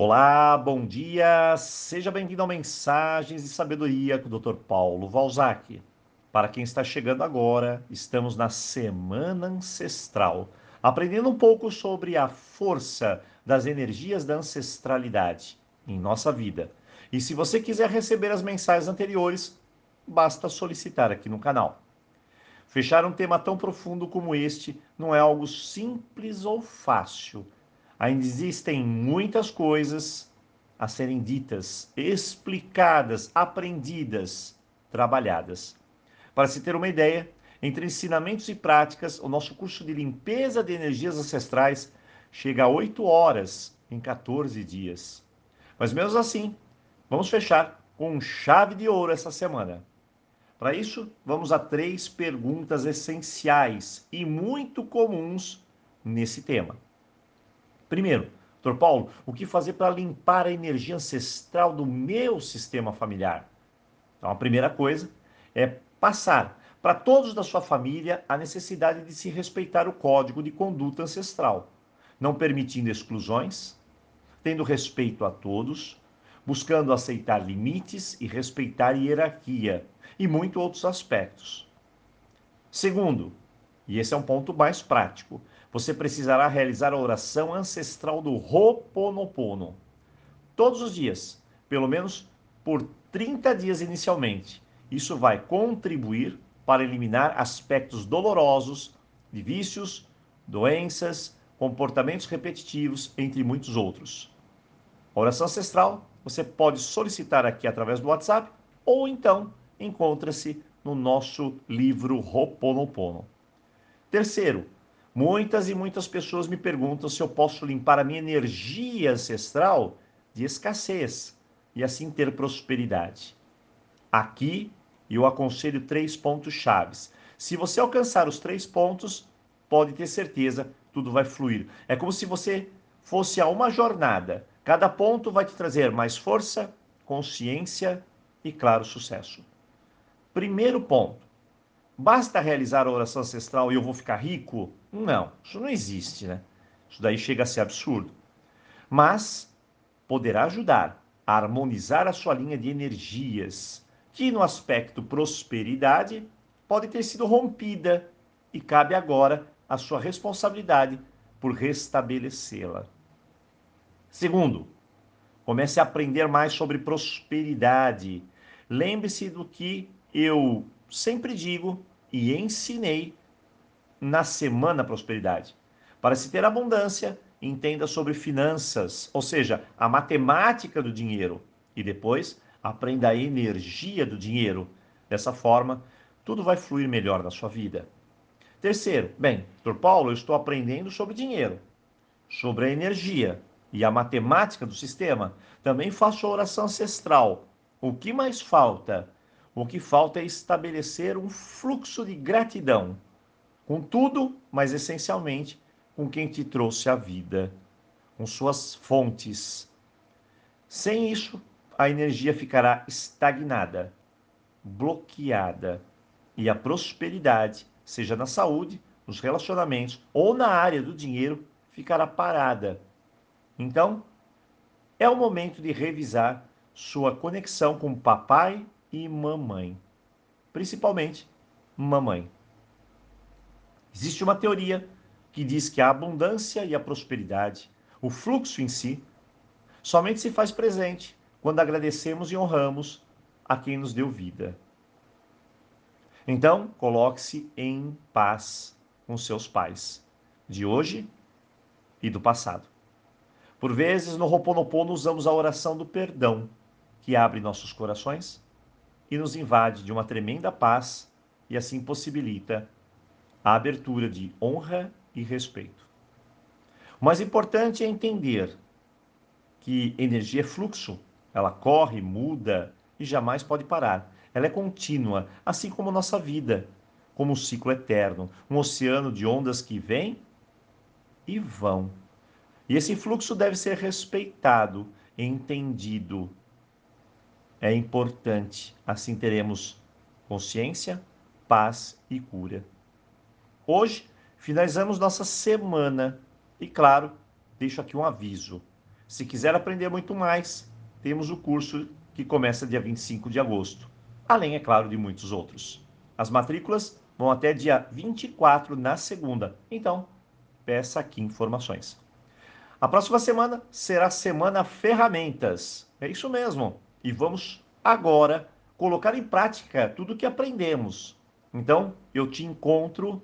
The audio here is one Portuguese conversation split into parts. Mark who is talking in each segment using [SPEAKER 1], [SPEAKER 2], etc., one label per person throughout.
[SPEAKER 1] Olá, bom dia, seja bem-vindo ao Mensagens e Sabedoria com o Dr. Paulo Valzac. Para quem está chegando agora, estamos na Semana Ancestral, aprendendo um pouco sobre a força das energias da ancestralidade em nossa vida. E se você quiser receber as mensagens anteriores, basta solicitar aqui no canal. Fechar um tema tão profundo como este não é algo simples ou fácil. Ainda existem muitas coisas a serem ditas, explicadas, aprendidas, trabalhadas. Para se ter uma ideia, entre ensinamentos e práticas, o nosso curso de limpeza de energias ancestrais chega a 8 horas em 14 dias. Mas mesmo assim, vamos fechar com chave de ouro essa semana. Para isso, vamos a três perguntas essenciais e muito comuns nesse tema. Primeiro, Dr. Paulo, o que fazer para limpar a energia ancestral do meu sistema familiar? Então, a primeira coisa é passar para todos da sua família a necessidade de se respeitar o código de conduta ancestral, não permitindo exclusões, tendo respeito a todos, buscando aceitar limites e respeitar hierarquia e muitos outros aspectos. Segundo, e esse é um ponto mais prático, você precisará realizar a oração ancestral do Ho'oponopono todos os dias, pelo menos por 30 dias inicialmente. Isso vai contribuir para eliminar aspectos dolorosos de vícios, doenças, comportamentos repetitivos, entre muitos outros. A oração ancestral você pode solicitar aqui através do WhatsApp ou então encontra-se no nosso livro Ho'oponopono. Terceiro, muitas e muitas pessoas me perguntam se eu posso limpar a minha energia ancestral de escassez e assim ter prosperidade. Aqui eu aconselho três pontos chaves. Se você alcançar os três pontos, pode ter certeza, tudo vai fluir. É como se você fosse a uma jornada Cada ponto vai te trazer mais força, consciência e, claro, sucesso. Primeiro ponto: basta realizar a oração ancestral e eu vou ficar rico? Não, isso não existe, né? Isso daí chega a ser absurdo. Mas poderá ajudar a harmonizar a sua linha de energias, que no aspecto prosperidade pode ter sido rompida e cabe agora a sua responsabilidade por restabelecê-la. Segundo, comece a aprender mais sobre prosperidade. Lembre-se do que eu sempre digo e ensinei na Semana Prosperidade. Para se ter abundância, entenda sobre finanças, ou seja, a matemática do dinheiro, e depois aprenda a energia do dinheiro. Dessa forma, tudo vai fluir melhor na sua vida. Terceiro, bem, Dr. Paulo, eu estou aprendendo sobre dinheiro, sobre a energia e a matemática do sistema, também faço a oração ancestral. O que mais falta? O que falta é estabelecer um fluxo de gratidão com tudo, mas essencialmente com quem te trouxe a vida, com suas fontes. Sem isso, a energia ficará estagnada, bloqueada e a prosperidade, seja na saúde, nos relacionamentos ou na área do dinheiro, ficará parada então, é o momento de revisar sua conexão com papai e mamãe, principalmente mamãe. Existe uma teoria que diz que a abundância e a prosperidade, o fluxo em si, somente se faz presente quando agradecemos e honramos a quem nos deu vida. Então, coloque-se em paz com seus pais, de hoje e do passado. Por vezes, no Ho'oponopono, usamos a oração do perdão, que abre nossos corações e nos invade de uma tremenda paz e assim possibilita a abertura de honra e respeito. O mais importante é entender que energia é fluxo, ela corre, muda e jamais pode parar. Ela é contínua, assim como nossa vida, como um ciclo eterno, um oceano de ondas que vêm e vão. E esse fluxo deve ser respeitado, entendido. É importante, assim teremos consciência, paz e cura. Hoje finalizamos nossa semana e, claro, deixo aqui um aviso. Se quiser aprender muito mais, temos o curso que começa dia 25 de agosto, além, é claro, de muitos outros. As matrículas vão até dia 24 na segunda, então peça aqui informações. A próxima semana será Semana Ferramentas. É isso mesmo. E vamos agora colocar em prática tudo o que aprendemos. Então, eu te encontro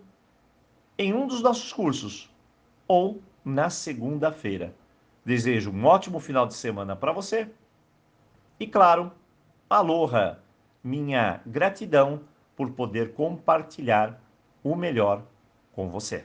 [SPEAKER 1] em um dos nossos cursos ou na segunda-feira. Desejo um ótimo final de semana para você. E claro, aloha, minha gratidão por poder compartilhar o melhor com você.